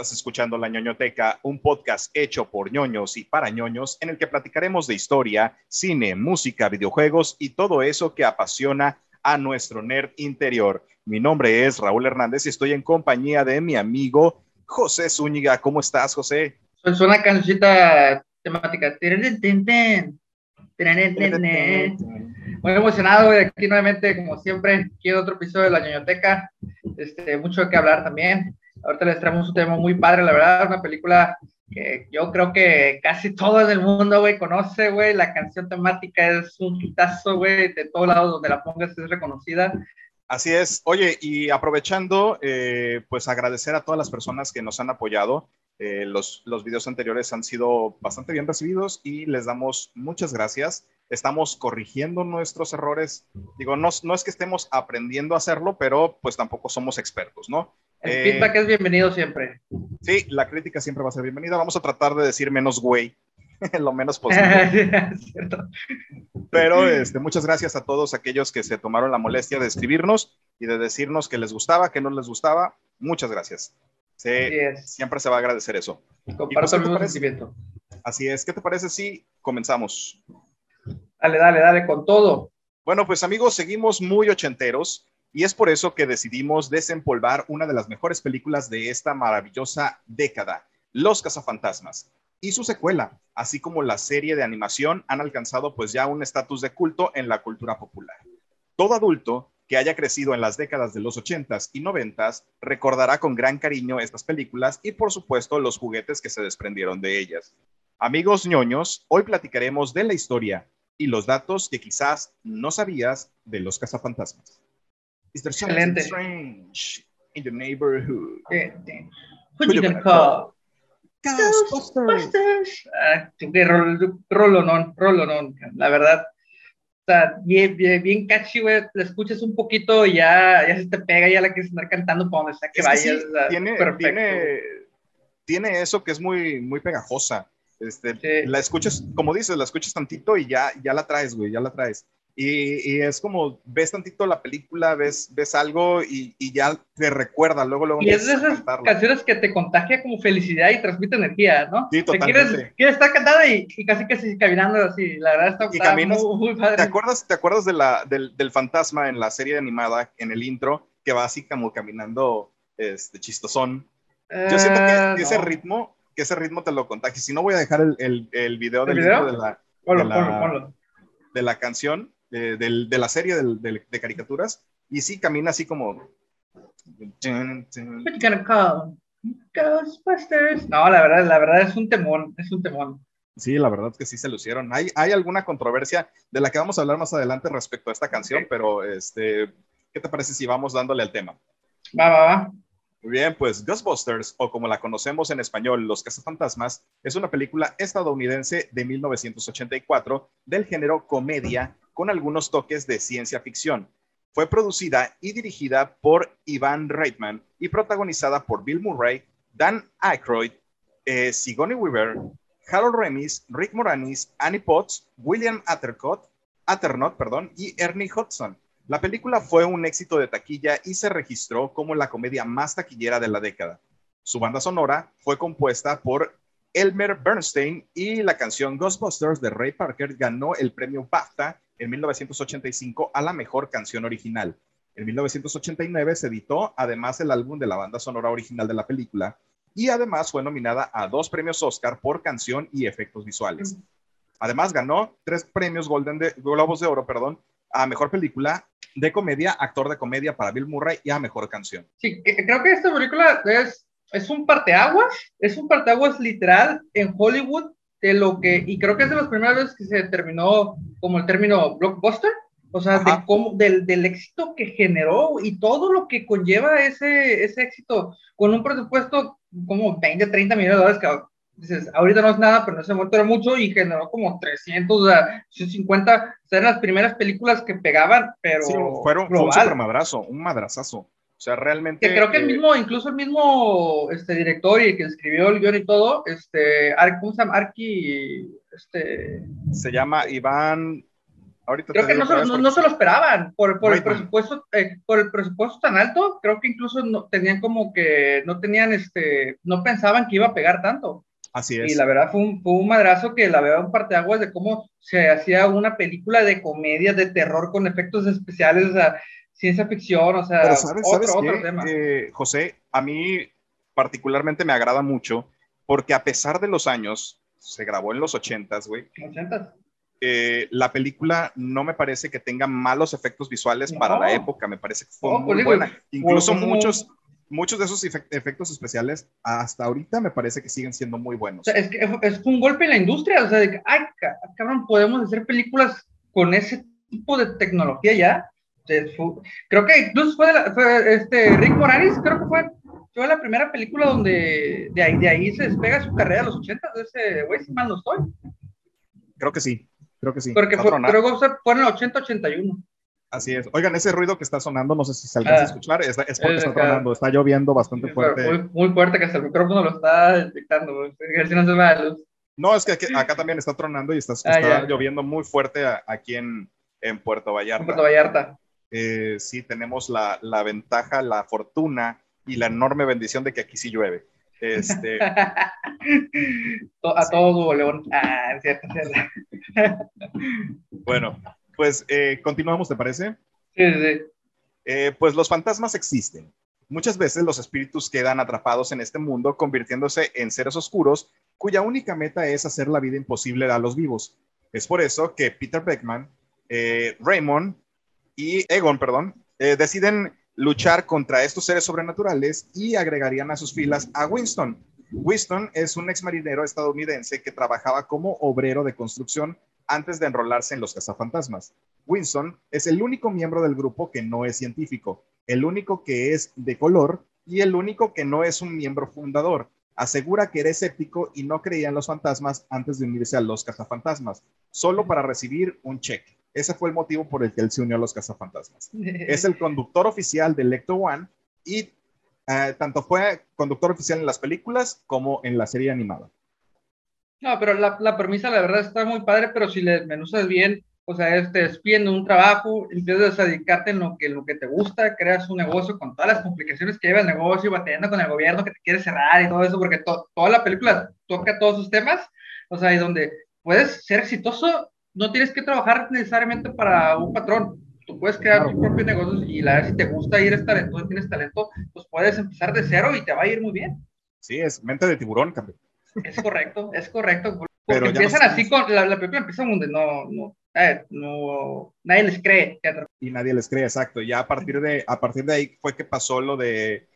Estás escuchando La ñoñoteca, un podcast hecho por ñoños y para ñoños en el que platicaremos de historia, cine, música, videojuegos y todo eso que apasiona a nuestro nerd interior. Mi nombre es Raúl Hernández y estoy en compañía de mi amigo José Zúñiga. ¿Cómo estás, José? Es una cancioncita temática. Muy emocionado de aquí nuevamente, como siempre, quiero otro episodio de la ñoñoteca. Este, mucho que hablar también. Ahorita les traemos un tema muy padre, la verdad, una película que yo creo que casi todo el mundo, güey, conoce, güey. La canción temática es un hitazo, güey, de todos lados donde la pongas es reconocida. Así es. Oye, y aprovechando, eh, pues agradecer a todas las personas que nos han apoyado. Eh, los, los videos anteriores han sido bastante bien recibidos y les damos muchas gracias. Estamos corrigiendo nuestros errores. Digo, no, no es que estemos aprendiendo a hacerlo, pero pues tampoco somos expertos, ¿no? El eh, feedback es bienvenido siempre. Sí, la crítica siempre va a ser bienvenida. Vamos a tratar de decir menos güey, lo menos posible. Pero este, muchas gracias a todos aquellos que se tomaron la molestia de escribirnos y de decirnos que les gustaba, que no les gustaba. Muchas gracias. Sí, siempre se va a agradecer eso. Comparto el mismo. Así es. ¿Qué te parece si comenzamos? Dale, dale, dale, con todo. Bueno, pues amigos, seguimos muy ochenteros. Y es por eso que decidimos desempolvar una de las mejores películas de esta maravillosa década, Los Cazafantasmas. Y su secuela, así como la serie de animación, han alcanzado pues ya un estatus de culto en la cultura popular. Todo adulto que haya crecido en las décadas de los 80s y 90s recordará con gran cariño estas películas y por supuesto los juguetes que se desprendieron de ellas. Amigos ñoños, hoy platicaremos de la historia y los datos que quizás no sabías de los cazafantasmas. Is there something Excelente. strange in the neighborhood? Who you gonna call? Ghostbusters. Ah, qué rolo, no, rolo, la verdad. Bien, bien, bien catchy, güey. La escuchas un poquito y ya, ya se te pega, ya la quieres andar cantando para donde sea que vayas. Sí, tiene, tiene, tiene, eso que es muy, muy pegajosa. Este, sí. La escuchas, como dices, la escuchas tantito y ya, ya la traes, güey, ya la traes. Y, es como, ves tantito la película, ves, ves algo y, y ya te recuerda, luego, luego. Y es de esas canciones que te contagia como felicidad y transmite energía, ¿no? Sí, totalmente. quieres, quieres, estar cantada y, y, casi que caminando así, la verdad está, y está caminas, muy, muy, padre. ¿Te acuerdas, te acuerdas de la, del, del, fantasma en la serie animada, en el intro, que va así como caminando este, chistosón? Yo siento que, uh, ese ritmo, que ese ritmo te lo contagia. Si no, voy a dejar el, el, el video del ¿El video? de la, ponlo, de, la, ponlo, ponlo. de la canción de, de, de la serie de, de, caricaturas y sí camina así como... Ghostbusters. No, la verdad, la verdad es un temón, es un temón. Sí, la verdad es que sí se lucieron. Hay, hay alguna controversia de la que vamos a hablar más adelante respecto a esta canción, okay. pero este, ¿qué te parece si vamos dándole al tema? Va, va, va. Muy bien, pues Ghostbusters, o como la conocemos en español, Los Cazafantasmas, es una película estadounidense de 1984 del género comedia con algunos toques de ciencia ficción. Fue producida y dirigida por Ivan Reitman y protagonizada por Bill Murray, Dan Aykroyd, eh, Sigourney Weaver, Harold Remis, Rick Moranis, Annie Potts, William Attercott, Atternott perdón, y Ernie Hudson. La película fue un éxito de taquilla y se registró como la comedia más taquillera de la década. Su banda sonora fue compuesta por Elmer Bernstein y la canción Ghostbusters de Ray Parker ganó el premio BAFTA en 1985 a la mejor canción original. En 1989 se editó además el álbum de la banda sonora original de la película y además fue nominada a dos premios Oscar por canción y efectos visuales. Además ganó tres premios Golden de, Globos de Oro, perdón, a mejor película de comedia, actor de comedia para Bill Murray y a mejor canción. Sí, creo que esta película es, es un parteaguas, es un parteaguas literal en Hollywood de lo que, y creo que es de las primeras veces que se terminó como el término blockbuster, o sea, de cómo, del, del, éxito que generó y todo lo que conlleva ese, ese éxito con un presupuesto como 20, 30 millones de dólares, que dices, ahorita no es nada, pero en ese momento era mucho y generó como 300, o sea, 150, o sea, eran las primeras películas que pegaban, pero sí, fueron, fue un super madrazo, un madrazazo. O sea, realmente. Que creo que el mismo, incluso el mismo este, director y el que escribió el guion y todo, este, ¿cómo se llama? Arki, este. Se llama Iván. Ahorita creo que no no, no se lo esperaban por, por el presupuesto eh, por el presupuesto tan alto creo que incluso no, tenían como que no tenían este no pensaban que iba a pegar tanto Así es. y la verdad fue un, fue un madrazo que la verdad un parteaguas de cómo se hacía una película de comedia de terror con efectos especiales o sea ciencia ficción o sea Pero ¿sabes, otro sabes otro tema Eh, José? A mí particularmente me agrada mucho porque a pesar de los años, se grabó en los ochentas, güey, 80 eh, la película no me parece que tenga malos efectos visuales No. para la época, me parece que fue No, muy pues digo, buena. Incluso como- muchos, muchos de esos efect- efectos especiales hasta ahorita me parece que siguen siendo muy buenos. O sea, es que es un golpe en la industria, o sea, de que, ay, ca- cabrón, podemos hacer películas con ese tipo de tecnología ya. Fue- creo que incluso fue, de la- fue, este, Rick Moranis, creo que fue, fue la primera película donde de ahí, de ahí se despega su carrera a los 80 de ese güey, si mal no estoy. Creo que sí, creo que sí. Porque a fue, creo que fue en el 80-81. Así es. Oigan, ese ruido que está sonando, no sé si se alcanza a Ah. escuchar, es, es porque Es está tronando, está lloviendo bastante fuerte. Muy, muy fuerte que hasta el micrófono lo está detectando, si no se va la luz. No, es que aquí- acá también está tronando y está, Ah, está lloviendo muy fuerte a- aquí en, en Puerto Vallarta. En Puerto Vallarta. Eh, sí, tenemos la, la ventaja, la fortuna y la enorme bendición de que aquí sí llueve. Este, a todo León. Ah, es cierto, es cierto. bueno, pues eh, continuamos, ¿te parece? Sí, sí, sí. Eh, pues los fantasmas existen. Muchas veces los espíritus quedan atrapados en este mundo, convirtiéndose en seres oscuros cuya única meta es hacer la vida imposible a los vivos. Es por eso que Peter Beckman, eh, Raymond y Egon, perdón, eh, deciden luchar contra estos seres sobrenaturales y agregarían a sus filas a Winston. Winston es un ex marinero estadounidense que trabajaba como obrero de construcción antes de enrolarse en los cazafantasmas. Winston es el único miembro del grupo que no es científico, el único que es de color y el único que no es un miembro fundador. Asegura que era escéptico y no creía en los fantasmas antes de unirse a los cazafantasmas, solo para recibir un cheque. Ese fue el motivo por el que él se unió a los cazafantasmas. Es el conductor oficial de Lecto One y eh, tanto fue conductor oficial en las películas como en la serie animada. No, pero la, la premisa, la verdad, está muy padre, pero si le menuzas bien, o sea, es, te despiden de un trabajo, empiezas a dedicarte en lo que, lo que te gusta, creas un negocio con todas las complicaciones que lleva el negocio, batallando con el gobierno que te quiere cerrar y todo eso, porque to- toda la película toca todos esos temas, o sea, y donde puedes ser exitoso, no tienes que trabajar necesariamente para un patrón, tú puedes crear Claro. tus propios negocios y la verdad, si te gusta y eres talentoso, tienes talento, pues puedes empezar de cero y te va a ir muy bien. Sí, es mente de tiburón, campeón. Es correcto, es correcto. Porque Pero empiezan nos- así con la, la película empieza donde no, no, eh, no, nadie les cree. y nadie les cree, exacto. Ya a partir de, a partir de ahí fue que pasó lo de,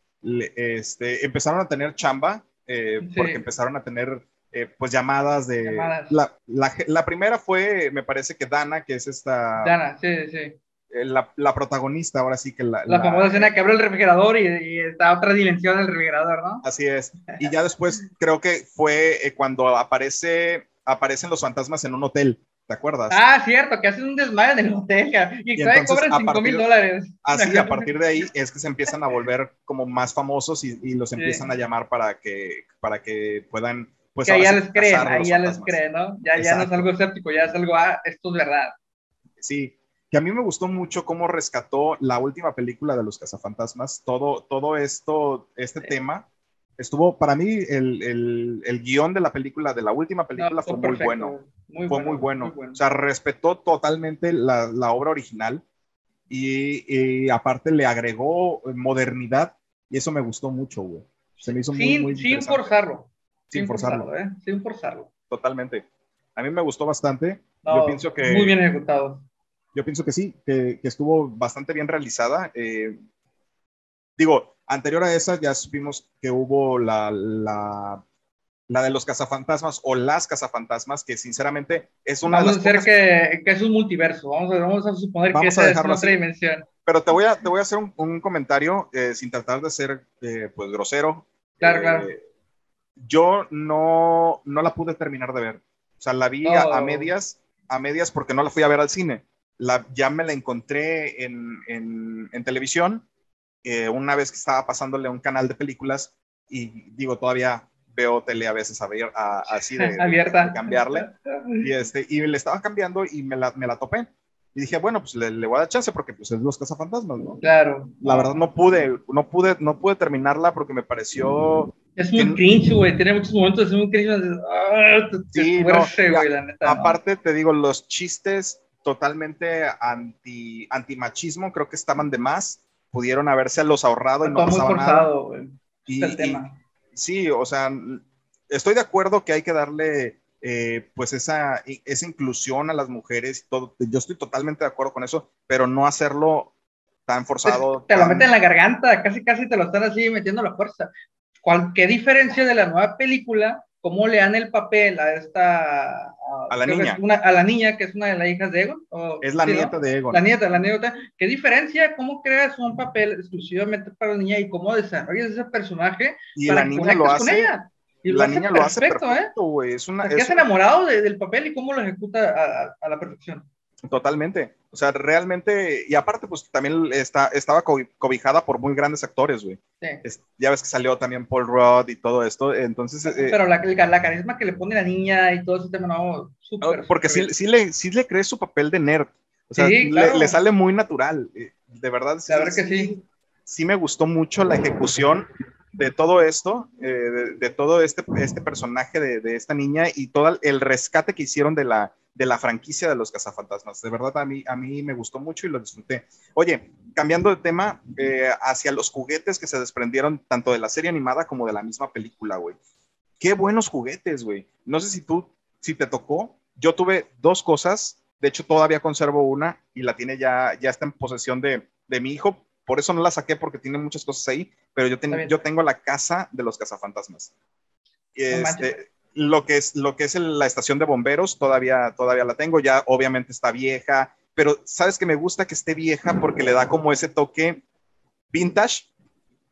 este, empezaron a tener chamba, eh, Sí. porque empezaron a tener, eh, pues, llamadas de... Llamadas. La, la, la primera fue, me parece que Dana, que es esta, Dana, sí, sí. eh, la, la protagonista, ahora sí que la... La, famosa escena que abre el refrigerador y, y está otra dimensión del refrigerador, ¿no? Así es. Y ya después creo que fue eh, cuando aparece, aparecen los fantasmas en un hotel, ¿te acuerdas? Ah, cierto, que hacen un desmadre en el hotel y, Y entonces, cobran a 5 mil dólares. Así, a partir de ahí es que se empiezan a volver como más famosos y, y los Sí. empiezan a llamar para que, para que puedan, pues que ya les creen, ahí ya les creen, ¿no? Ya, ya no es algo escéptico, ya es algo, ah, esto es verdad. Sí, que a mí me gustó mucho cómo rescató la última película de los cazafantasmas, todo, todo esto, este Sí. tema. Estuvo, para mí, el, el, el guion de la película, de la última película, No, fue muy perfecto, bueno. Muy fue muy bueno. O sea, respetó totalmente la, la obra original y, y aparte le agregó modernidad y eso me gustó mucho, güey. Se me hizo muy, sin, muy sin interesante. forzarlo. Sin forzarlo. ¿eh? Sin forzarlo. Totalmente. A mí me gustó bastante. No, yo pienso que Muy bien ejecutado. yo pienso que sí, que, que estuvo bastante bien realizada. Eh, digo, anterior a esa ya supimos que hubo la, la, la de los cazafantasmas o las cazafantasmas, que sinceramente es una Vamos a de las hacer pocas- que, que es un multiverso. Vamos a, vamos a suponer que Vamos a esa es otra así. dimensión. Pero te voy a, te voy a hacer un, un comentario eh, sin tratar de ser eh, pues grosero. Claro, Eh, claro. Yo no, no la pude terminar de ver. O sea, la vi a, a medias, a medias porque no la fui a ver al cine. La, ya me la encontré en, en, en televisión eh, una vez que estaba pasándole a un canal de películas y digo, todavía veo tele a veces a ver, a- así de, Abierta. de cambiarle y, este, y le estaba cambiando y me la, me la topé. y dije, bueno, pues le, voy a dar chance porque pues es Los Cazafantasmas, ¿no? Claro. La verdad no pude, no pude, no pude terminarla porque me pareció... Es muy cringe, güey, tiene muchos momentos, es muy cringe. Ah, sí, no, la neta, aparte te digo, los chistes totalmente anti, anti-machismo creo que estaban de más, pudieron haberse los ahorrado y no pasaba muy forzado, Güey. el tema. sí, o sea, estoy de acuerdo que hay que darle eh, pues esa, esa inclusión a las mujeres, todo, yo estoy totalmente de acuerdo con eso, pero no hacerlo tan forzado. Te, lo meten en la garganta, casi casi te lo están así metiendo a la fuerza. ¿Cuál, ¿Qué diferencia de la nueva película? ¿Cómo le dan el papel a esta... A, la niña. a la niña, que es una de las hijas de Egon. es la nieta de Egon. La nieta, la nieta. ¿Qué diferencia? ¿Cómo creas un papel exclusivamente para la niña y cómo desarrollas ese personaje? Y la niña lo hace. Y la niña lo hace perfecto, güey. Es una. Es enamorado del papel y cómo lo ejecuta a, la perfección. Totalmente. O sea, realmente, y aparte, pues también está, estaba cobijada por muy grandes actores, güey. Sí. ya ves que salió también Paul Rudd y todo esto, entonces... Eh, Pero la, la, carisma que le pone la niña y todo ese tema, no, súper. Porque sí, sí, le, sí le crees su papel de nerd. O sea, le, sale muy natural. Eh, de verdad, sí. que sí. Sí me gustó mucho la ejecución de todo esto, eh, de, todo este, este personaje de, de, esta niña y todo el rescate que hicieron de la, de la franquicia de los cazafantasmas. De verdad, a mí, a mí me gustó mucho y lo disfruté. Oye, cambiando de tema, eh, hacia los juguetes que se desprendieron tanto de la serie animada como de la misma película, güey. Qué buenos juguetes, güey. No sé si tú, si te tocó. Yo tuve dos cosas. De hecho, todavía conservo una y la tiene ya, ya está en posesión de, de mi hijo por eso no la saqué porque tiene muchas cosas ahí, pero yo, yo tengo la casa de los cazafantasmas. Este, lo que es, lo que es la estación de bomberos, todavía, todavía la tengo, ya obviamente está vieja, pero sabes que me gusta que esté vieja porque le da como ese toque vintage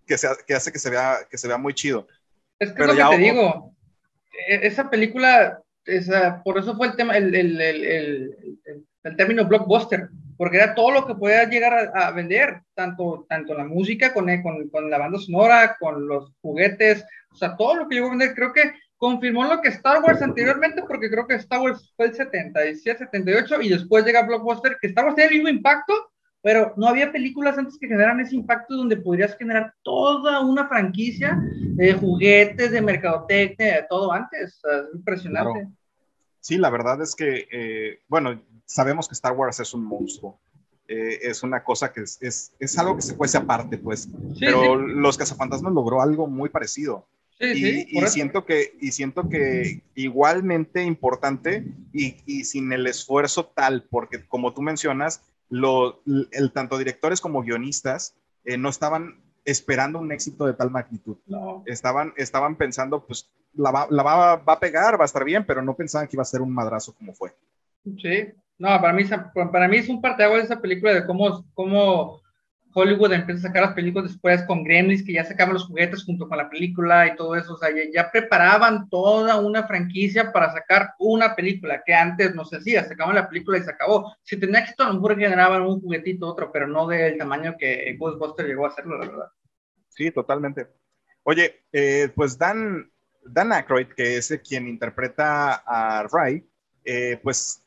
que, se, que hace que se, vea, que se vea muy chido. Es que pero lo que te digo, e, esa película, esa, por eso fue el tema, el, el, el, el término blockbuster, porque era todo lo que podía llegar a, vender, tanto, tanto la música con, con, con, la banda sonora, con los juguetes, o sea, todo lo que llegó a vender, creo que confirmó lo que Star Wars anteriormente, porque creo que Star Wars fue el 77, 78, y después llega Blockbuster, que Star Wars tiene el mismo impacto, pero no había películas antes que generaran ese impacto donde podrías generar toda una franquicia de juguetes, de mercadotecnia, de todo antes. es impresionante. Sí, la verdad es que, eh, bueno, sabemos que Star Wars es un monstruo. Eh, es una cosa que es, es, es, algo que se fuese aparte, pues. Pero Los Cazafantasmas logró algo muy parecido. Sí, y, y siento que, y siento que igualmente importante y, y, sin el esfuerzo tal, porque como tú mencionas, lo, el, tanto directores como guionistas eh, no estaban esperando un éxito de tal magnitud. No. Estaban, estaban pensando, pues, la, va, la va, va, a pegar, va a estar bien, pero no pensaban que iba a ser un madrazo como fue. Sí, no, para mí, es un parteaguas esa película de cómo, cómo Hollywood empieza a sacar las películas después con Gremlins, que ya sacaban los juguetes junto con la película y todo eso. O sea, ya, preparaban toda una franquicia para sacar una película, que antes no se hacía, sacaban la película y se acabó. Si tenía éxito, a lo mejor generaban un juguetito otro, pero no del tamaño que Ghostbusters llegó a hacerlo, la verdad. Sí, totalmente. Oye, eh, pues Dan, Dan Aykroyd, que es quien interpreta a Ray, eh, pues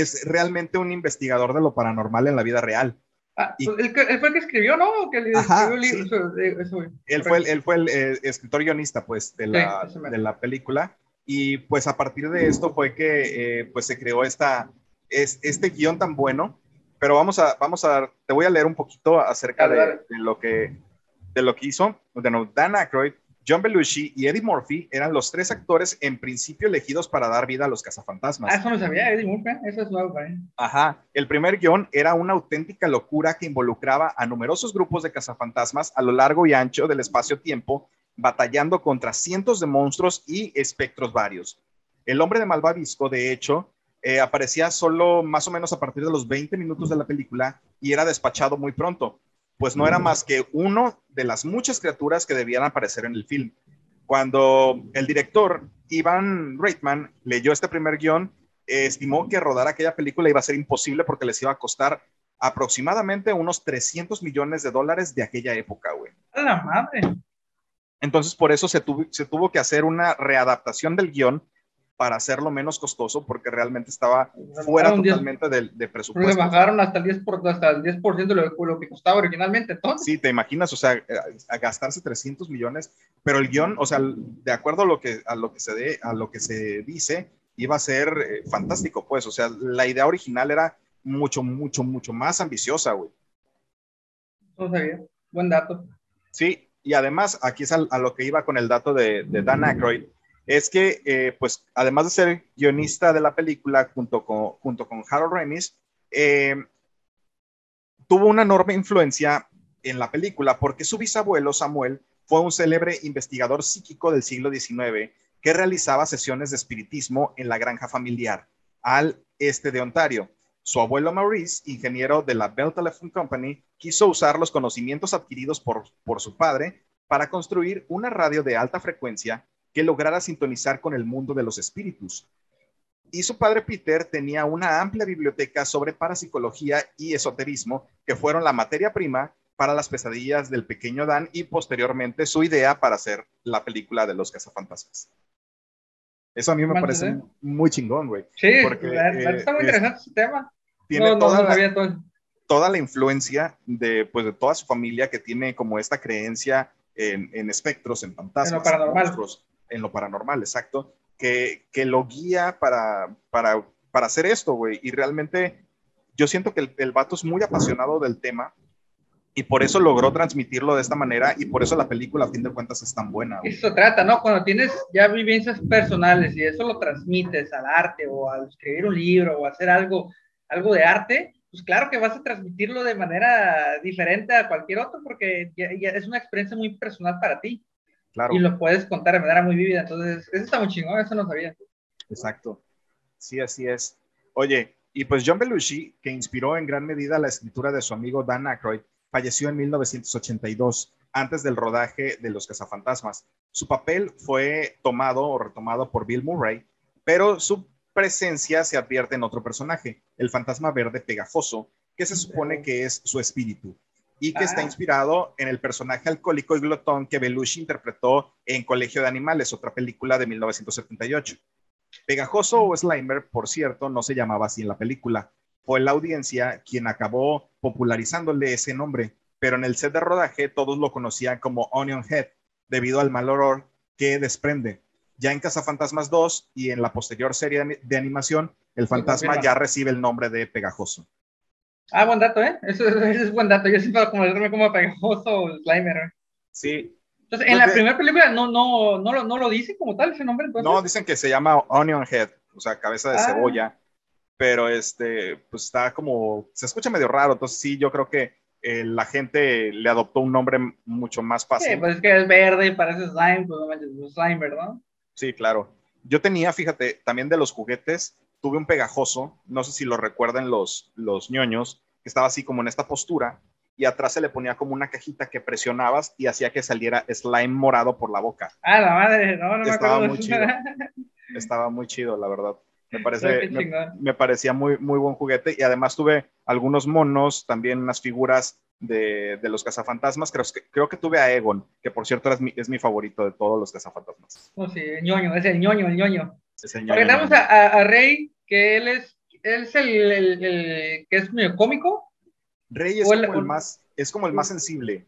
es realmente un investigador de lo paranormal en la vida real. Ah, pues, él, fue el que escribió, ¿no? Que escribió el libro, él, fue el, él fue el eh, escritor guionista, pues, de la, de la película. Y pues a partir de esto fue que eh, pues se creó esta, es, este guion tan bueno. Pero vamos a, vamos a, te voy a leer un poquito acerca de, de, lo que, de lo que hizo. Bueno, Dan Aykroyd John Belushi y Eddie Murphy eran los tres actores en principio elegidos para dar vida a los cazafantasmas. Ah, eso no sabía, Eddie Murphy, eso es nuevo para Ajá, el primer guion era una auténtica locura que involucraba a numerosos grupos de cazafantasmas a lo largo y ancho del espacio-tiempo, batallando contra cientos de monstruos y espectros varios. El hombre de Malvavisco, de hecho, eh, aparecía solo más o menos a partir de los 20 minutos de la película y era despachado muy pronto pues no era más que uno de las muchas criaturas que debían aparecer en el film. Cuando el director Ivan Reitman leyó este primer guion, estimó que rodar aquella película iba a ser imposible porque les iba a costar aproximadamente unos 300 millones de dólares de aquella época, güey. ¡A la madre! Entonces, por eso se, se tuvo que hacer una readaptación del guion para hacerlo menos costoso porque realmente estaba fuera totalmente de, de, presupuesto. Le bajaron hasta el 10%, por, hasta el 10 de lo, que costaba originalmente. Entonces. Sí, te imaginas, o sea, a gastarse 300 millones, pero el guion, o sea, de acuerdo a lo que, a lo que, se, de, a lo que se dice, iba a ser eh, fantástico, pues, o sea, la idea original era mucho, mucho, mucho más ambiciosa, güey. No sabía, buen dato. Sí, y además, aquí es a, lo que iba con el dato de, de Dan Aykroyd, es que, eh, pues, además de ser guionista de la película junto con, junto con Harold Ramis, eh, tuvo una enorme influencia en la película porque su bisabuelo Samuel fue un célebre investigador psíquico del siglo XIX que realizaba sesiones de espiritismo en la granja familiar al este de Ontario. Su abuelo Maurice, ingeniero de la Bell Telephone Company, quiso usar los conocimientos adquiridos por, por su padre para construir una radio de alta frecuencia que lograra sintonizar con el mundo de los espíritus. Y su padre Peter tenía una amplia biblioteca sobre parapsicología y esoterismo que fueron la materia prima para las pesadillas del pequeño Dan y posteriormente su idea para hacer la película de los cazafantasmas. Eso a mí me parece muy chingón, güey. Sí, porque, está muy interesante ese tema. Tiene toda, la, toda la influencia de, pues, de toda su familia que tiene como esta creencia en, en espectros, en fantasmas, en, paranormal en lo paranormal, exacto, que, que lo guía para, para, para hacer esto, güey. Y realmente yo siento que el, el vato es muy apasionado del tema y por eso logró transmitirlo de esta manera y por eso la película a fin de cuentas es tan buena. Eso trata, ¿no? Cuando tienes ya vivencias personales y eso lo transmites al arte o al escribir un libro o hacer algo, algo de arte, pues claro que vas a transmitirlo de manera diferente a cualquier otro porque ya es una experiencia muy personal para ti. Y lo puedes contar de manera muy vívida. Entonces, eso está muy chingón, eso no sabía. Exacto. Sí, así es. Oye, y pues John Belushi, que inspiró en gran medida la escritura de su amigo Dan Aykroyd, falleció en 1982, antes del rodaje de Los Cazafantasmas. Su papel fue tomado o retomado por Bill Murray, pero su presencia se advierte en otro personaje, el fantasma verde pegajoso, que se supone que es su espíritu y que está ah. inspirado en el personaje alcohólico y glotón que Belushi interpretó en Colegio de Animales, otra película de 1978. Pegajoso o Slimer, por cierto, no se llamaba así en la película. Fue la audiencia quien acabó popularizándole ese nombre, pero en el set de rodaje todos lo conocían como Onion Head, debido al mal olor que desprende. Ya en Cazafantasmas 2 y en la posterior serie de animación, el fantasma ya recibe el nombre de Pegajoso. Ah, buen dato, ¿eh? Eso, es buen dato. Yo siempre como como pegajoso o Slimer. Sí. Entonces, en la primera película no, no, no, lo, no lo dice como tal ese nombre. No, dicen que se llama Onion Head, o sea, cabeza de ah. cebolla. Pero este, pues está como, se escucha medio raro. Entonces, sí, yo creo que eh, la gente le adoptó un nombre mucho más fácil. Sí, pues es que es verde, parece slime, pues no manches, Slimer, ¿no? Sí, claro. Yo tenía, fíjate, también de los juguetes, tuve un pegajoso, no sé si lo recuerdan los, los ñoños, que estaba así como en esta postura y atrás se le ponía como una cajita que presionabas y hacía que saliera slime morado por la boca. Ah, la madre, no, no Estaba muy chido. Estaba muy chido, la verdad. Me, parece, me, parecía muy, muy buen juguete y además tuve algunos monos, también unas figuras de, de los cazafantasmas. Creo que, creo que tuve a Egon, que por cierto es mi, es mi favorito de todos los cazafantasmas. Oh, sí, el ñoño, es el ñoño, el ñoño. Es el ñoño. tenemos a, a Rey, que él es, él es el, el, que es medio cómico. Rey es, como, el, más, es como el más sensible.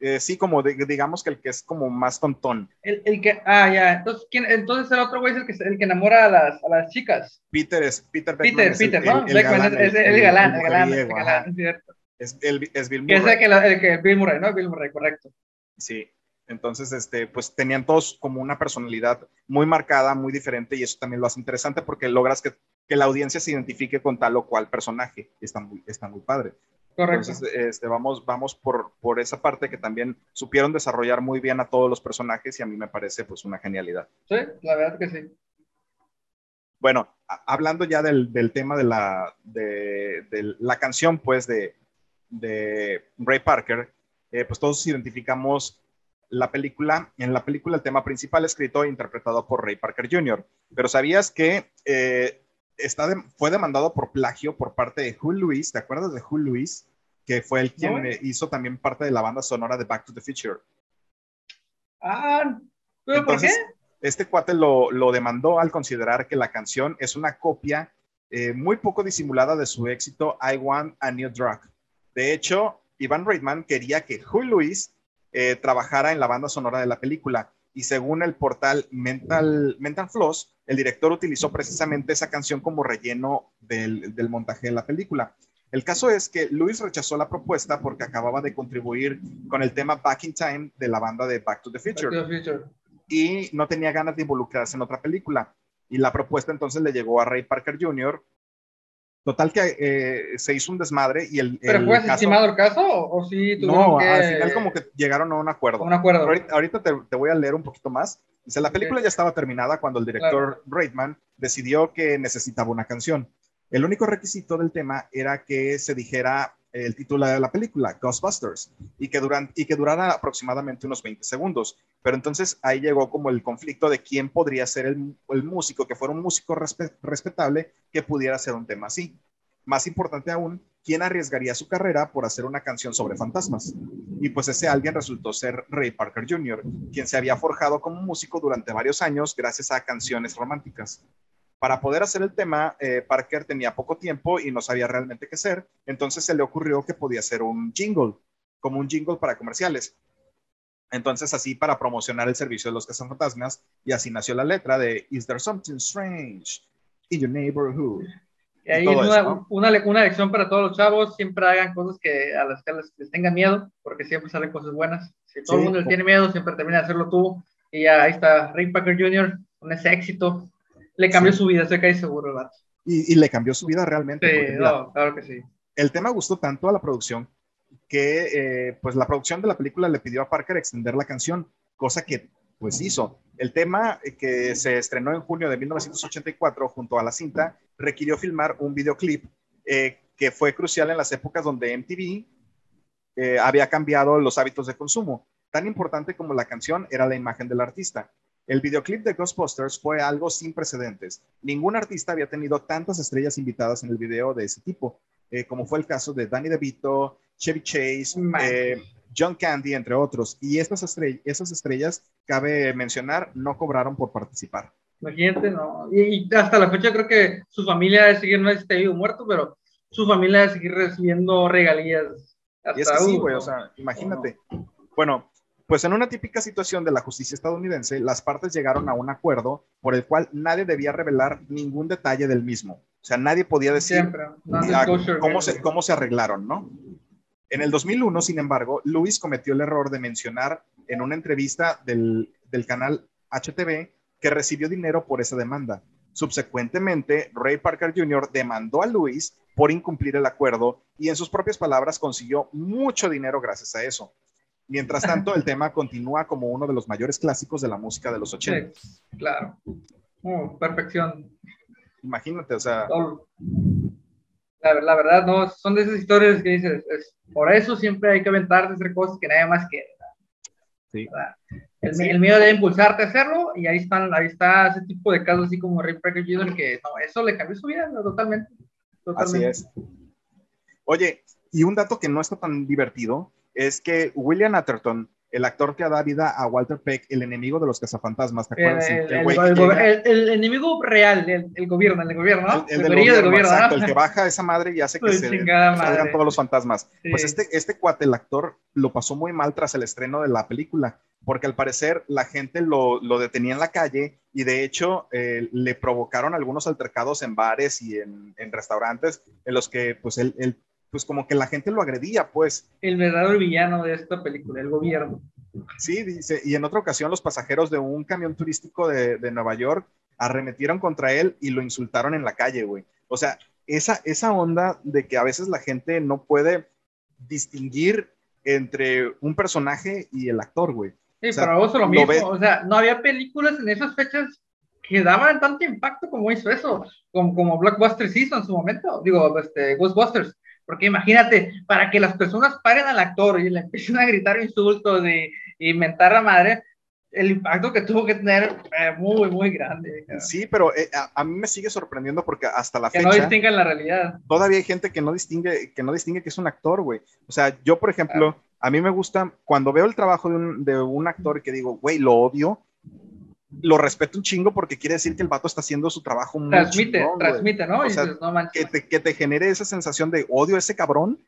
Eh, sí, como digamos que el que es como más tontón. El, el que, ah, ya, entonces, ¿quién, entonces el otro güey es el que, el que enamora a las, a las chicas. Peter es, Peter Peter, es Peter, ¿no? El, galán, es, el, galán, el galán, el galán, es cierto. Es, el, es Bill Murray. Es el que, el que Bill Murray, ¿no? Bill Murray, correcto. Sí, entonces, este, pues tenían todos como una personalidad muy marcada, muy diferente, y eso también lo hace interesante porque logras que, que la audiencia se identifique con tal o cual personaje. Está muy, está muy padre. Correcto. Entonces, este, vamos, vamos por, por esa parte que también supieron desarrollar muy bien a todos los personajes y a mí me parece pues una genialidad. Sí, la verdad que sí. Bueno, hablando ya del, del tema de la, de, de, la canción, pues, de, de Ray Parker, eh, pues todos identificamos la película, en la película el tema principal escrito e interpretado por Ray Parker Jr., pero ¿sabías que eh, está fue demandado por plagio por parte de Hugh Lewis? ¿Te acuerdas de Hugh Lewis? Que fue el quien hizo también parte de la banda sonora de Back to the Future. Ah, ¿pero por qué? Este cuate lo, lo demandó al considerar que la canción es una copia eh, muy poco disimulada de su éxito I Want a New Drug. De hecho, Ivan Reitman quería que Huey Lewis eh, trabajara en la banda sonora de la película y según el portal Mental, Mental Floss, el director utilizó precisamente esa canción como relleno del, del montaje de la película. El caso es que Lewis rechazó la propuesta porque acababa de contribuir con el tema Back in Time de la banda de Back to the Future. Back to the Future. Y no tenía ganas de involucrarse en otra película. Y la propuesta entonces le llegó a Ray Parker Jr. Total que eh, se hizo un desmadre y el... ¿Pero el fue estimado el caso o, o sí tuvieron No, que... al final como que llegaron a un acuerdo. Un acuerdo. Ahorita, ahorita te, te voy a leer un poquito más. Dice, la película ya estaba terminada cuando el director Reitman decidió que necesitaba una canción. El único requisito del tema era que se dijera el título de la película, Ghostbusters, y que, duran, y que durara aproximadamente unos 20 segundos. Pero entonces ahí llegó como el conflicto de quién podría ser el, el músico, que fuera un músico respe- respetable que pudiera hacer un tema así. Más importante aún, ¿quién arriesgaría su carrera por hacer una canción sobre fantasmas? Y pues ese alguien resultó ser Ray Parker Jr., quien se había forjado como músico durante varios años gracias a canciones románticas. Para poder hacer el tema, eh, Parker tenía poco tiempo y no sabía realmente qué hacer, entonces se le ocurrió que podía hacer un jingle, como un jingle para comerciales. Entonces así para promocionar el servicio de los cazafantasmas y así nació la letra de Is there something strange in your neighborhood? Y ahí es eso, una, ¿no? una, una lección para todos los chavos, siempre hagan cosas que a las que les, les tengan miedo, porque siempre salen cosas buenas. Si todo Sí. el mundo le tiene miedo, siempre termina de hacerlo tú. Y ya ahí está Ray Parker Jr. con ese éxito. Le cambió Sí. su vida, estoy casi seguro, el vato. Y, y le cambió su vida realmente. Sí, porque, no, claro que sí. el tema gustó tanto a la producción que eh, pues la producción de la película le pidió a Parker extender la canción, cosa que pues hizo. El tema eh, que se estrenó en junio de 1984 junto a la cinta requirió filmar un videoclip eh, que fue crucial en las épocas donde MTV eh, había cambiado los hábitos de consumo. Tan importante como la canción era la imagen del artista. El videoclip de Ghostbusters fue algo sin precedentes. Ningún artista había tenido tantas estrellas invitadas en el video de ese tipo, eh, como fue el caso de Danny DeVito, Chevy Chase, John Candy, entre otros. Y estas estrell- esas estrellas, cabe mencionar, no cobraron por participar. Imagínate, no. Y, y hasta la fecha creo que su familia debe seguir, no es este vivo muerto, pero su familia debe seguir recibiendo regalías. Y es que Hasta, sí, güey, no. o sea, imagínate. Bueno, pues en una típica situación de la justicia estadounidense, las partes llegaron a un acuerdo por el cual nadie debía revelar ningún detalle del mismo. O sea, nadie podía decir Siempre. ah, Non-disclosure cómo, se, cómo se arreglaron, ¿no? En el 2001, sin embargo, Lewis cometió el error de mencionar en una entrevista del, del canal HTV que recibió dinero por esa demanda. Subsecuentemente, Ray Parker Jr. demandó a Lewis por incumplir el acuerdo y en sus propias palabras consiguió mucho dinero gracias a eso. Mientras tanto, el tema continúa como uno de los mayores clásicos de la música de los 80. Sí, claro. Oh, perfección. Imagínate, o sea. La, la verdad, no, son de esas historias que dices, es- por eso siempre hay que aventarse a hacer cosas que nadie más quiere. Sí. El, Sí. el miedo de impulsarte a hacerlo y ahí están, ahí está ese tipo de casos así como Ray Parker Jr. que no, eso le cambió su vida ¿no? totalmente. Así totalmente. es. Oye, y un dato que no está tan divertido es que William Atherton, el actor que da vida a Walter Peck, el enemigo de los cazafantasmas, ¿te acuerdas? el- El el- el enemigo real, el, gobierno, el gobierno, ¿no? el- el del gobierno, del exacto, ¿no? el que baja esa madre y hace que se salgan todos los fantasmas. Sí. Pues este, este cuate, el actor, lo pasó muy mal tras el estreno de la película, porque al parecer la gente lo, lo detenía en la calle y de hecho eh, le provocaron algunos altercados en bares y en, en restaurantes en los que pues él, él, pues como que la gente lo agredía, pues. El verdadero villano de esta película, el gobierno. Sí, dice, y en otra ocasión los pasajeros de un camión turístico de, de Nueva York arremetieron contra él y lo insultaron en la calle, güey. O sea, esa, esa onda de que a veces la gente no puede distinguir entre un personaje y el actor, güey. Sí, O sea, pero eso lo lo mismo. O sea, no había películas en esas fechas que daban tanto impacto como hizo eso, como, como Blockbusters hizo en su momento, digo, este, Ghostbusters. Porque imagínate, para que las personas paren al actor y le empiecen a gritar insultos y, y mentar a madre, el impacto que tuvo que tener eh, muy, muy grande. cara. Sí, pero eh, a, a mí me sigue sorprendiendo porque hasta la Que fecha no distingan la realidad. todavía hay gente que no distingue que no distingue que es un actor, güey. O sea, yo por ejemplo, a mí me gusta cuando veo el trabajo de un, de un actor que digo, güey, lo odio. Lo respeto un chingo porque quiere decir que el vato está haciendo su trabajo muy Transmite, transmite, ¿no? O sea, que, te, que, te, genere esa sensación de odio a ese cabrón.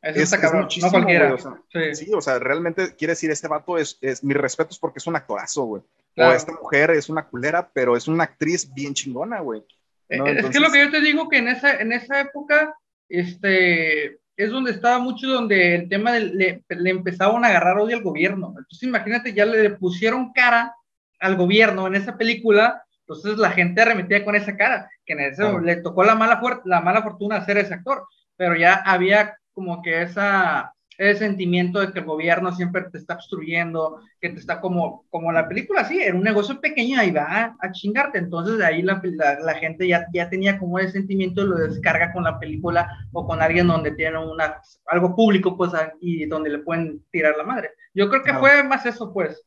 Es, es, cabrón, no cualquiera. o sea, sí. sí. o sea, realmente quiere decir, este vato es, es mi respeto es porque es un actorazo, güey. O esta mujer es una culera, pero es una actriz bien chingona, güey. Eh, es que lo que yo te digo que en esa, en esa época, este, es donde estaba mucho, donde el tema le, le, empezaban a agarrar odio al gobierno. Entonces, imagínate, ya le pusieron cara al gobierno en esa película, entonces la gente arremetía con esa cara, que en eso le tocó la mala, la mala fortuna ser ese actor, pero ya había como que esa, ese sentimiento de que el gobierno siempre te está obstruyendo, que te está como, como la película, sí, era un negocio pequeño y va a, chingarte. Entonces de ahí la, la, gente ya, ya tenía como ese sentimiento y lo descarga con la película o con alguien donde tiene una, algo público, pues, y donde le pueden tirar la madre. Yo creo que fue más eso, pues.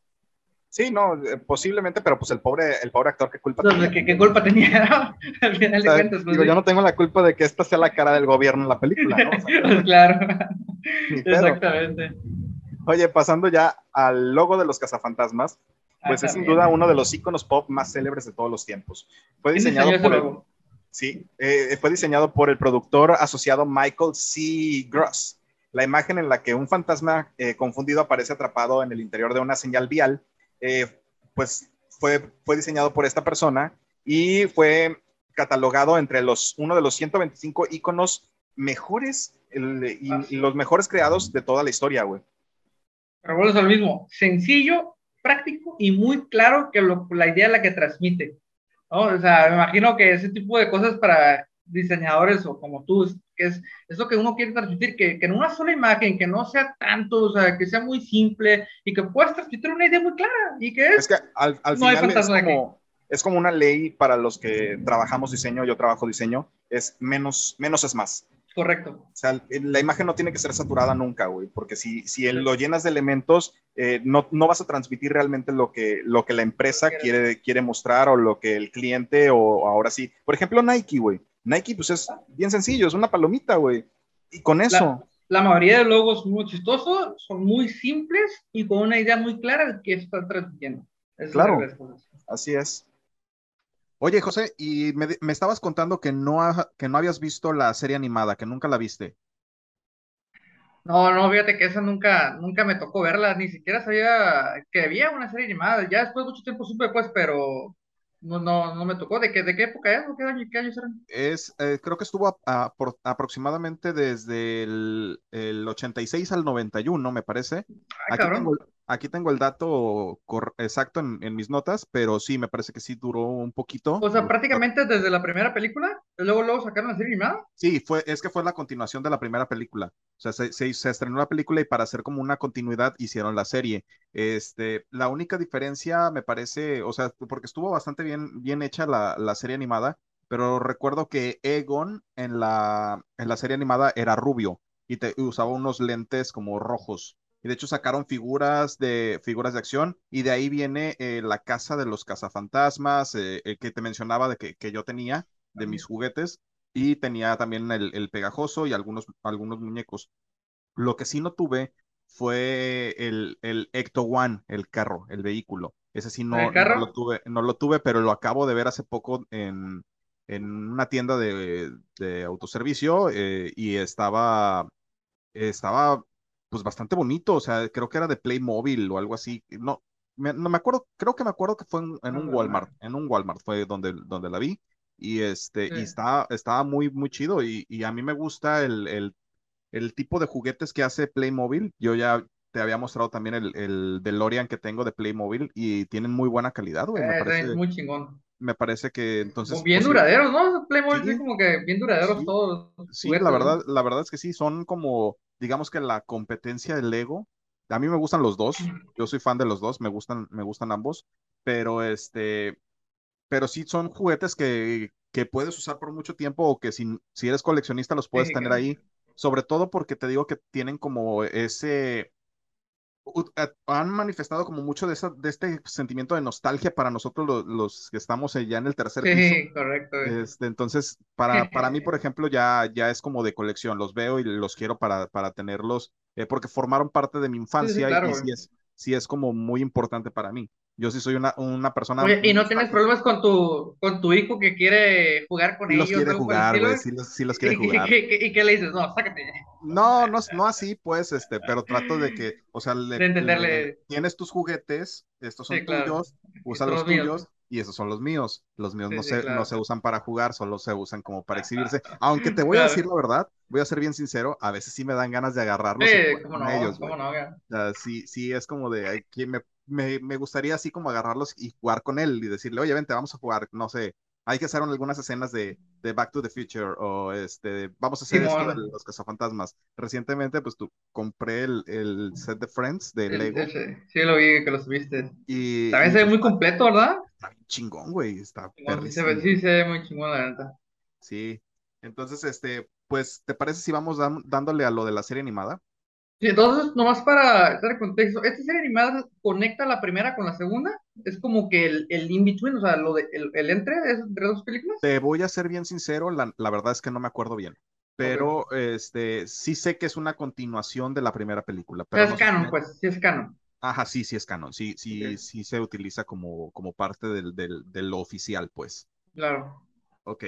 Sí, no, eh, posiblemente, pero pues el pobre, el pobre actor, ¿qué culpa tenía? ¿Qué, culpa tenía? Al final de cuentas, pues, yo no tengo la culpa de que esta sea la cara del gobierno en la película, ¿no? claro. Exactamente. Oye, pasando ya al logo de los cazafantasmas, pues es sin duda uno de los iconos pop más célebres de todos los tiempos. Fue diseñado por sí, eh, fue diseñado por el productor asociado Michael C. Gross. La imagen en la que un fantasma eh, confundido aparece atrapado en el interior de una señal vial eh, pues fue, fue diseñado por esta persona y fue catalogado entre los, uno de los 125 iconos mejores y, los mejores creados de toda la historia, güey. Pero bueno, es lo mismo, sencillo, práctico y muy claro que la idea es la que transmite. O sea, me imagino que ese tipo de cosas para diseñadores o como tú que es, es lo que uno quiere transmitir, que, que, en una sola imagen, que no sea tanto, o sea, que sea muy simple y que puedas transmitir una idea muy clara y que es... Es que al, al final es como, es como una ley para los que trabajamos diseño, yo trabajo diseño, es menos, menos es más. Correcto. O sea, la imagen no tiene que ser saturada nunca, güey, porque si, si lo llenas de elementos, eh, no, no, vas a transmitir realmente lo que, lo que la empresa quiere, quiere mostrar o lo que el cliente o ahora sí. Por ejemplo, Nike, güey. Nike, pues es bien sencillo, es una palomita, güey. Y con eso. La, mayoría de logos muy chistosos son muy simples y con una idea muy clara de qué está transmitiendo. claro, así es. Oye, José, y me, me estabas contando que no, que no habías visto la serie animada, que nunca la viste. No, no, fíjate que esa nunca, nunca me tocó verla, ni siquiera sabía que había una serie animada. Ya después de mucho tiempo supe, pues, pero no, no, no me tocó. ¿De qué, de qué época es? ¿Qué, año, qué años eran? Es, eh, creo que estuvo aproximadamente desde el, el, 86 al 91, me parece. Ay, Aquí tengo, Aquí tengo el dato exacto en, mis notas, pero sí, me parece que sí duró un poquito. O sea, prácticamente desde la primera película, luego luego sacaron la serie animada. Sí, fue, es que fue la continuación de la primera película. O sea, se, se, estrenó la película y para hacer como una continuidad hicieron la serie. Este, la única diferencia me parece, o sea, porque estuvo bastante bien, bien hecha la, la serie animada, pero recuerdo que Egon en la, en la serie animada era rubio y, te, usaba unos lentes como rojos y de hecho sacaron figuras de figuras de acción y de ahí viene eh, la casa de los cazafantasmas eh, el que te mencionaba de que, que, yo tenía de mis juguetes y tenía también el, el, pegajoso y algunos, algunos muñecos. Lo que sí no tuve fue el, el Ecto One, el carro, el vehículo. Ese sí no, no, lo tuve, no lo tuve, pero lo acabo de ver hace poco en, en una tienda de, de autoservicio eh, y estaba, estaba pues bastante bonito, o sea, creo que era de Playmobil o algo así, no, no me acuerdo, creo que me acuerdo que fue en, un Walmart, en un Walmart fue donde, donde la vi, y este, y está, estaba muy, muy chido, y, y a mí me gusta el, el, el, tipo de juguetes que hace Playmobil, yo ya te había mostrado también el, el DeLorean que tengo de Playmobil, y tienen muy buena calidad, güey, me eh, parece. Muy chingón me parece que entonces. bien duraderos, ¿no? Playmobil sí, como que bien duraderos todos. Sí, la verdad, la verdad es que sí, son como digamos que la competencia del Lego, a mí me gustan los dos, yo soy fan de los dos, me gustan, me gustan ambos, pero este, pero sí son juguetes que, que puedes usar por mucho tiempo o que si, si eres coleccionista los puedes tener ahí, sobre todo porque te digo que tienen como ese, han manifestado como mucho de, de este sentimiento de nostalgia para nosotros los, que estamos ya en el tercer piso. Sí, correcto. Este, entonces, para, para mí, por ejemplo, ya, ya es como de colección, los veo y los quiero para, para tenerlos, eh, porque formaron parte de mi infancia y, sí, es, sí es como muy importante para mí. Yo sí soy una, una persona. Oye, ¿y no tienes problemas con tu, con tu hijo que quiere jugar con ellos? Los quiere jugar, güey, sí los, sí los quiere jugar. ¿Y, qué le dices? No, sácate. No, no, no así, pues, este, pero trato de que, o sea, le, de entenderle. tienes tus juguetes, estos son tuyos, usa los tuyos, y esos son los míos. Los míos no, se, no se usan para jugar, solo se usan como para exhibirse. Aunque te voy a decir la verdad, voy a ser bien sincero, a veces sí me dan ganas de agarrarlos sí, cómo no, ellos. Cómo no, sí, sí, es como de que me me, me, gustaría así como agarrarlos y jugar con él y decirle, oye, vente, vamos a jugar, no sé, hay que hacer algunas escenas de, de Back to the Future o este, vamos a hacer esto de los cazafantasmas. Recientemente, pues tú compré el, el set de Friends de Lego. sí, lo vi que lo subiste. Y, También se ve muy completo, ¿verdad? Está chingón, güey, está sí, se ve, sí, se ve muy chingón, la verdad. Sí, entonces, este, pues, ¿te parece si vamos dándole a lo de la serie animada? Sí, entonces, nomás para dar contexto, ¿esta serie animada conecta la primera con la segunda? ¿Es como que el, el in-between, o sea, lo de, el, el entre entre dos películas? Te voy a ser bien sincero, la, la verdad es que no me acuerdo bien. Pero este sí sé que es una continuación de la primera película. Pero es canon, pues, sí es canon. Ajá, sí, sí es canon. Sí, sí, sí se utiliza como, como parte del, del, de lo oficial, pues. Claro. Ok.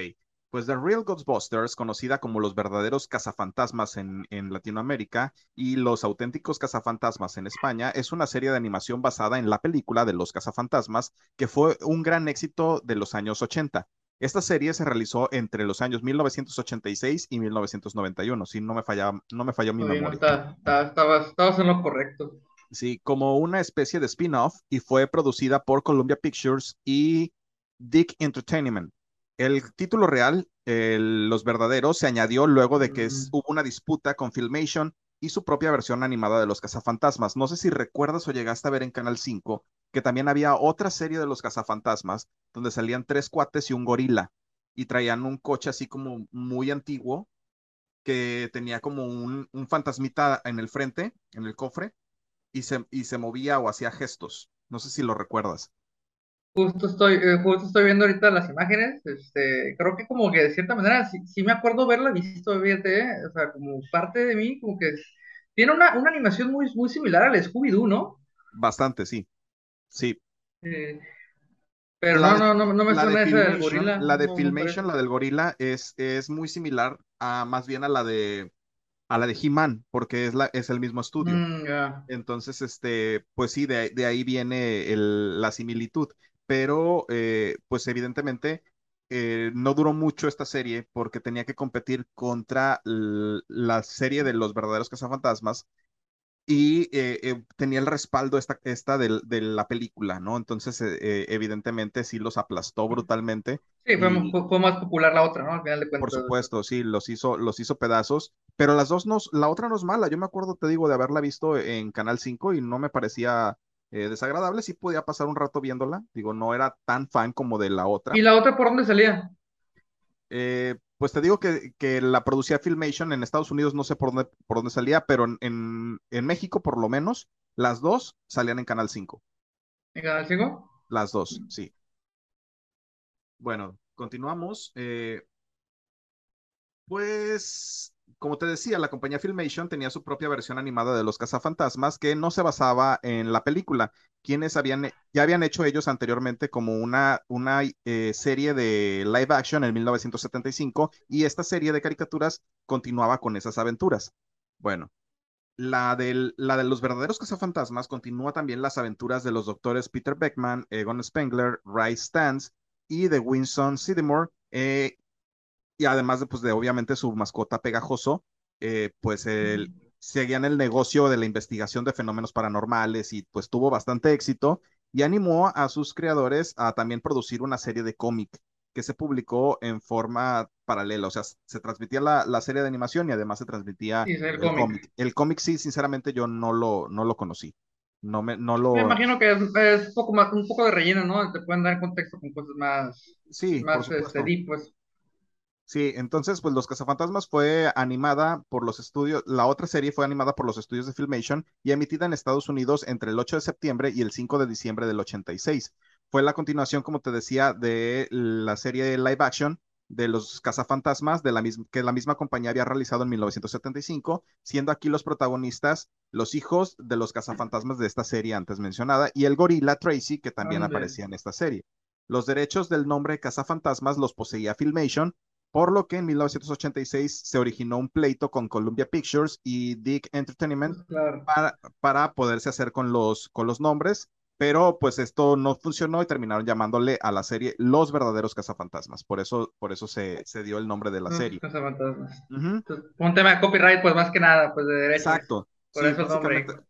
Pues The Real Ghostbusters, conocida como los verdaderos cazafantasmas en, en, Latinoamérica y los auténticos cazafantasmas en España, es una serie de animación basada en la película de los cazafantasmas, que fue un gran éxito de los años 80. Esta serie se realizó entre los años 1986 y 1991, si no me falla, no me falló mi memoria. está, estabas, estabas en lo correcto. Sí, como una especie de spin-off y fue producida por Columbia Pictures y Dick Entertainment. El título real, Los Verdaderos, se añadió luego de que mm. hubo una disputa con Filmation y su propia versión animada de Los Cazafantasmas. No sé si recuerdas o llegaste a ver en Canal 5 que también había otra serie de Los Cazafantasmas donde salían tres cuates y un gorila y traían un coche así como muy antiguo que tenía como un, un fantasmita en el frente, en el cofre, y se, y se movía o hacía gestos. No sé si lo recuerdas. Justo estoy, eh, justo estoy viendo ahorita las imágenes, este, creo que como que de cierta manera sí, me acuerdo verla visto, fíjate, ¿eh? o sea, como parte de mí, como que tiene una, una animación muy, muy similar al Scooby-Doo, ¿no? Bastante, sí, sí. pero no, no, no, no me suena esa del gorila. La de Filmation, la del gorila, es, es muy similar a más bien a la de a la de He-Man, porque es, la, es el mismo estudio. Mm, Entonces, este, pues sí, de, de ahí viene el, la similitud pero eh, pues evidentemente eh, no duró mucho esta serie porque tenía que competir contra la serie de los verdaderos cazafantasmas y eh, tenía el respaldo esta, esta de, la película, ¿no? Entonces, evidentemente sí los aplastó brutalmente. Sí, fue, más popular la otra, ¿no? Al final de cuentas. Por supuesto, sí, los hizo, los hizo pedazos, pero las dos no, la otra no es mala. Yo me acuerdo, te digo, de haberla visto en Canal 5 y no me parecía eh, desagradable, sí podía pasar un rato viéndola, digo, no era tan fan como de la otra. ¿Y la otra por dónde salía? Eh, pues te digo que, que, la producía Filmation en Estados Unidos, no sé por dónde, por dónde salía, pero en, en, México por lo menos, las dos salían en Canal 5. ¿En Canal 5? Las dos, sí. Bueno, continuamos. Eh, pues como te decía, la compañía Filmation tenía su propia versión animada de Los Cazafantasmas que no se basaba en la película, quienes habían, ya habían hecho ellos anteriormente como una, una eh, serie de live action en 1975 y esta serie de caricaturas continuaba con esas aventuras. Bueno, la, la de los verdaderos cazafantasmas continúa también las aventuras de los doctores Peter Beckman, Egon Spengler, Ray Stantz y de Winston Sidemore, eh, y además de, pues, de obviamente su mascota pegajoso, eh, pues él seguían el negocio de la investigación de fenómenos paranormales y pues tuvo bastante éxito y animó a sus creadores a también producir una serie de cómic que se publicó en forma paralela, o sea, se transmitía la, la serie de animación y además se transmitía el, cómic. El cómic sí, sinceramente yo no lo, no lo conocí. No me, no lo... me imagino que es, un, poco más, un poco de relleno, ¿no? Te pueden dar contexto con cosas más, sí, más este, deep, pues. Sí, entonces, pues Los Cazafantasmas fue animada por los estudios, la otra serie fue animada por los estudios de Filmation y emitida en Estados Unidos entre el 8 de septiembre y el 5 de diciembre del 86. Fue la continuación, como te decía, de la serie live action de los cazafantasmas de la que la misma compañía había realizado en 1975, siendo aquí los protagonistas los hijos de los cazafantasmas de esta serie antes mencionada y el gorila Tracy, que también aparecía en esta serie. Los derechos del nombre Cazafantasmas los poseía Filmation, por lo que en 1986 se originó un pleito con Columbia Pictures y Dick Entertainment para, para, poderse hacer con los, con los nombres pero pues esto no funcionó y terminaron llamándole a la serie Los verdaderos cazafantasmas. Por eso, por eso se, se dio el nombre de la serie. Cazafantasmas. Un tema de copyright, pues más que nada, pues de derechos. Exacto.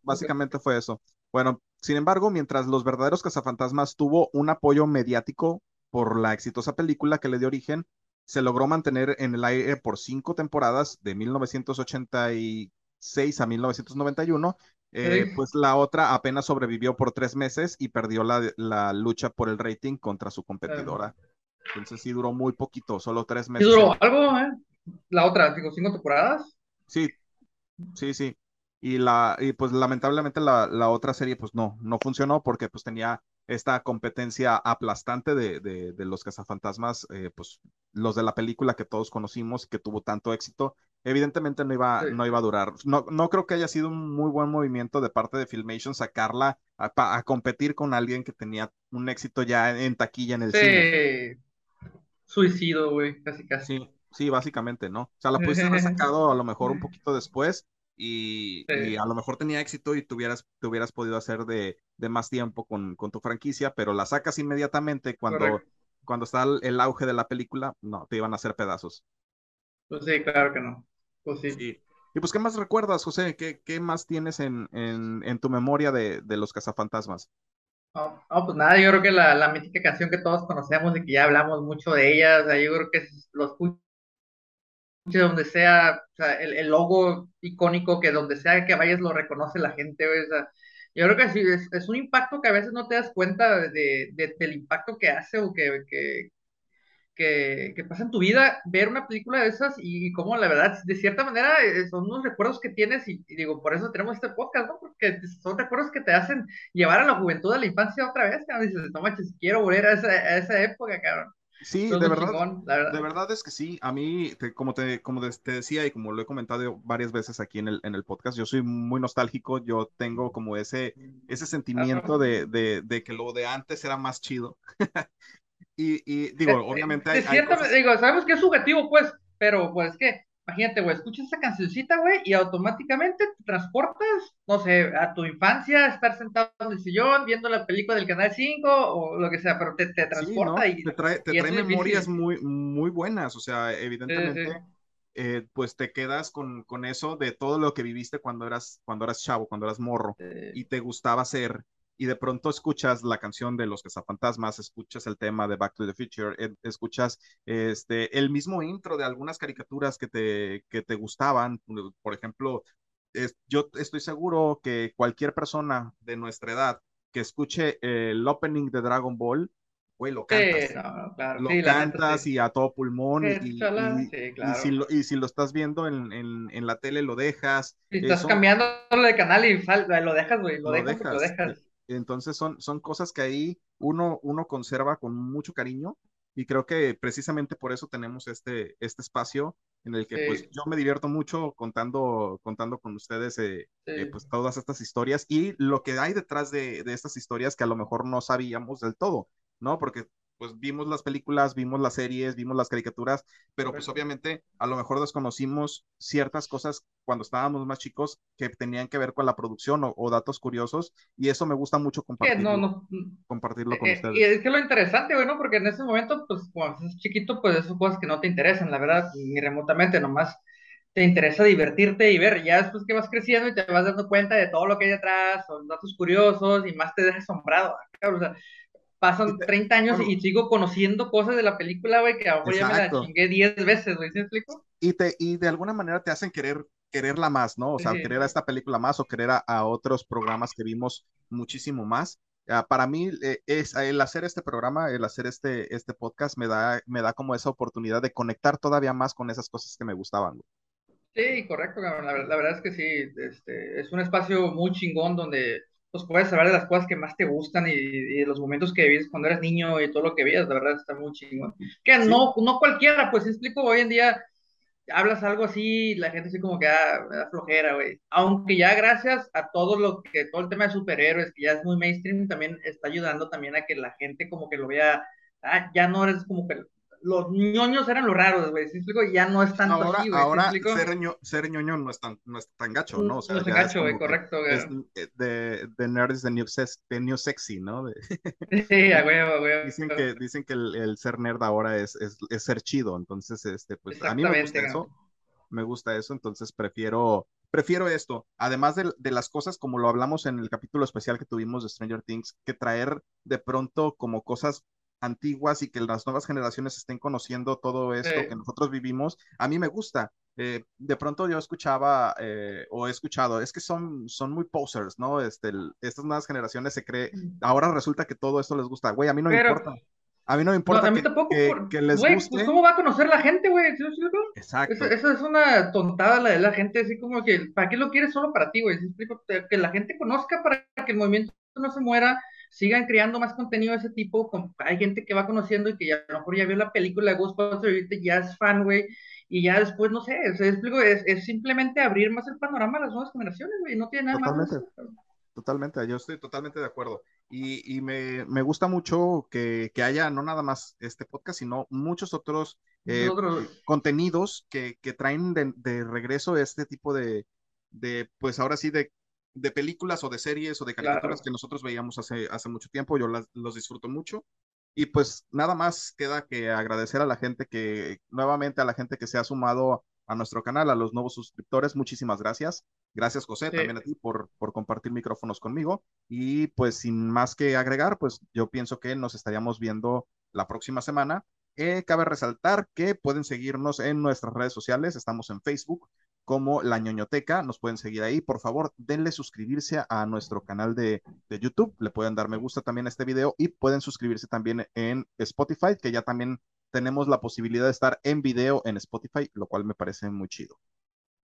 básicamente, fue eso. Bueno, sin embargo, mientras Los verdaderos cazafantasmas tuvo un apoyo mediático por la exitosa película que le dio origen, se logró mantener en el aire por cinco temporadas de 1986 a 1991 eh, pues la otra apenas sobrevivió por tres meses y perdió la, lucha por el rating contra su competidora. Entonces sí duró muy poquito, solo tres meses. ¿Sí duró algo, eh? La otra, digo, cinco temporadas. Sí, sí, sí. Y la, y pues lamentablemente la, la, otra serie pues no, no funcionó porque pues tenía esta competencia aplastante de, de, los cazafantasmas, eh, pues los de la película que todos conocimos, que tuvo tanto éxito, evidentemente no iba, no iba a durar. No, no creo que haya sido un muy buen movimiento de parte de Filmation sacarla a, competir con alguien que tenía un éxito ya en, taquilla en el sí. cine. Suicidio, güey, casi casi. Sí, sí, básicamente, ¿no? O sea, la pudiste haber sacado a lo mejor un poquito después y, a lo mejor tenía éxito y tuvieras, te hubieras podido hacer de, más tiempo con, tu franquicia, pero la sacas inmediatamente cuando, cuando está el, auge de la película, no, te iban a hacer pedazos. Pues sí, claro que no. Pues sí. Y pues, ¿qué más recuerdas, José? ¿Qué, qué más tienes en, en, tu memoria de, de los cazafantasmas? Oh, pues nada, yo creo que la, la mítica canción que todos conocemos y que ya hablamos mucho de ella, o sea, yo creo que los donde sea, o sea el, el, logo icónico que donde sea que vayas lo reconoce la gente, o sea, yo creo que sí, es, es, un impacto que a veces no te das cuenta de, de, del impacto que hace o que, que, que, que, pasa en tu vida ver una película de esas y, como la verdad, de cierta manera, eh, son unos recuerdos que tienes y, digo, por eso tenemos este podcast, ¿no? Porque son recuerdos que te hacen llevar a la juventud, a la infancia otra vez, cabrón, dices, no manches, quiero volver a esa, a esa época, cabrón. Sí, de verdad, de verdad es que sí. A mí, como, te, como te decía y como lo he comentado varias veces aquí en el, en el podcast, yo soy muy nostálgico. Yo tengo como ese, ese sentimiento de, de, de que lo de antes era más chido. y, y, digo, obviamente hay. digo, sabemos que es subjetivo, pues, pero pues que Imagínate, güey, escuchas esa cancioncita, güey, y automáticamente te transportas, no sé, a tu infancia, estar sentado en el sillón, viendo la película del Canal 5 o lo que sea, pero te, te transporta y... Te trae, te trae memorias muy, muy buenas, o sea, evidentemente... Eh, pues te quedas con, con, eso de todo lo que viviste cuando eras, cuando eras chavo, cuando eras morro, y te gustaba hacer, y de pronto escuchas la canción de Los Cazafantasmas, escuchas el tema de Back to the Future, escuchas este, el mismo intro de algunas caricaturas que te, que te gustaban, por ejemplo, yo estoy seguro que cualquier persona de nuestra edad que escuche el opening de Dragon Ball, güey, lo cantas. lo cantas y a todo pulmón. y, si lo, y, si lo, estás viendo en, en, la tele, lo dejas. Si estás cambiando de canal y lo dejas, güey, lo, dejas, lo dejas. Entonces son, son cosas que ahí uno, uno conserva con mucho cariño y creo que precisamente por eso tenemos este, este espacio en el que pues yo me divierto mucho contando, contando con ustedes eh, eh, pues todas estas historias y lo que hay detrás de, de, estas historias que a lo mejor no sabíamos del todo, ¿no? Porque pues vimos las películas, vimos las series, vimos las caricaturas, pero pues obviamente a lo mejor desconocimos ciertas cosas cuando estábamos más chicos que tenían que ver con la producción o, datos curiosos y eso me gusta mucho compartirlo, no, no, compartirlo con eh, ustedes. Y es que lo interesante, bueno, porque en ese momento, pues cuando eres chiquito, pues esas cosas que no te interesan, la verdad, ni remotamente, nomás te interesa divertirte y ver, ya después que vas creciendo y te vas dando cuenta de todo lo que hay detrás, son datos curiosos y más te dejas asombrado, o sea, pasan 30 años y sigo conociendo cosas de la película, güey, que ahora ya me la chingué 10 veces, güey, ¿sí me explico? Y, te, y de alguna manera te hacen querer quererla más, ¿no? O sea, querer a esta película más o querer a, otros programas que vimos muchísimo más. Ah, para mí eh, es el hacer este programa, el hacer este, este podcast me da, me da como esa oportunidad de conectar todavía más con esas cosas que me gustaban. Sí, correcto, la, la, verdad es que sí, este, es un espacio muy chingón donde pues puedes hablar de las cosas que más te gustan y, de los momentos que vives cuando eras niño y todo lo que vivías, la verdad está muy chingón. Que no, no cualquiera, pues explico, hoy en día hablas algo así, la gente así como que ah, me da flojera, güey. Aunque ya gracias a todo lo que, todo el tema de superhéroes, que ya es muy mainstream, también está ayudando también a que la gente como que lo vea, ah, ya no eres como que los ñoños eran los raros, güey, ¿sí explico? Ya no es tanto ahora, así, güey. Ahora ser, ñoño no es tan, no es tan gacho, ¿no? O sea, no es tan gacho, güey, correcto, güey. De, de nerd is the new, new sexy, ¿no? sí, a huevo, güey. Dicen que, dicen que el, ser nerd ahora es, es, es, ser chido, entonces, este, pues, a mí me gusta eso. Me gusta eso, entonces prefiero, prefiero esto. Además de, de, las cosas, como lo hablamos en el capítulo especial que tuvimos de Stranger Things, que traer de pronto como cosas antiguas y que las nuevas generaciones estén conociendo todo esto que nosotros vivimos, a mí me gusta. Eh, de pronto yo escuchaba eh, o he escuchado, es que son, son muy posers, ¿no? Este, estas nuevas generaciones se cree, ahora resulta que todo esto les gusta. Güey, a mí no me importa. A mí no me importa a mí que, tampoco, que, les pues, guste. ¿Cómo va a conocer la gente, güey? Exacto. Esa es una tontada la de la gente, así como que, ¿para qué lo quieres solo para ti, güey? Que la gente conozca para que el movimiento no se muera, sigan creando más contenido de ese tipo. Hay gente que va conociendo y que ya, a lo mejor ya vio la película de Ghostbusters y ya es fan, güey. Y ya después, no sé, es, es, simplemente abrir más el panorama a las nuevas generaciones, güey. No tiene nada totalmente, más. Totalmente, yo estoy totalmente de acuerdo. Y, y me, me, gusta mucho que, que, haya no nada más este podcast, sino muchos otros, eh, contenidos que, que traen de, de, regreso este tipo de, de, pues ahora sí, de de películas o de series o de caricaturas que nosotros veíamos hace, hace mucho tiempo, yo los disfruto mucho. Y pues nada más queda que agradecer a la gente que, nuevamente a la gente que se ha sumado a nuestro canal, a los nuevos suscriptores, muchísimas gracias. Gracias José, también a ti por, por compartir micrófonos conmigo. Y pues sin más que agregar, pues yo pienso que nos estaríamos viendo la próxima semana. Eh, cabe resaltar que pueden seguirnos en nuestras redes sociales, estamos en Facebook, como La ñoñoteca. Nos pueden seguir ahí. Por favor, denle suscribirse a nuestro canal de, YouTube. Le pueden dar me gusta también a este video y pueden suscribirse también en Spotify, que ya también tenemos la posibilidad de estar en video en Spotify, lo cual me parece muy chido.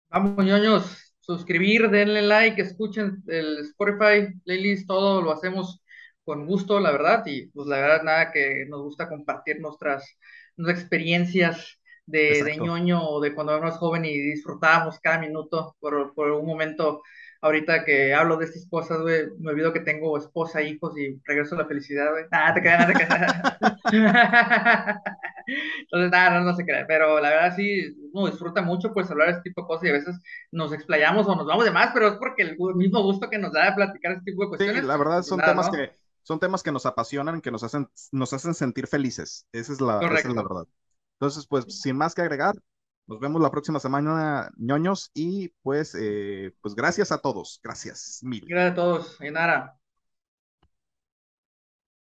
Vamos, ñoños, suscribir, denle like, escuchen el Spotify, playlist, todo lo hacemos con gusto, la verdad, y pues la verdad nada que nos gusta compartir nuestras, nuestras experiencias de, de, ñoño o de cuando éramos joven y disfrutábamos cada minuto por, por, un momento. Ahorita que hablo de estas cosas, güey, me olvido que tengo esposa, hijos y regreso a la felicidad, güey. Nada, te queda, nada, te. Entonces, nada, no, no se crea. Pero la verdad sí, uno disfruta mucho pues hablar de este tipo de cosas y a veces nos explayamos o nos vamos de más, pero es porque el mismo gusto que nos da de platicar este tipo de cuestiones. Sí, la verdad son temas que son temas que nos apasionan, que nos hacen, nos hacen sentir felices. Esa es la, esa es la verdad. Entonces, pues sin más que agregar, nos vemos la próxima semana, ñoños, y pues, eh, pues gracias a todos. Gracias, mil. Gracias a todos, Enara.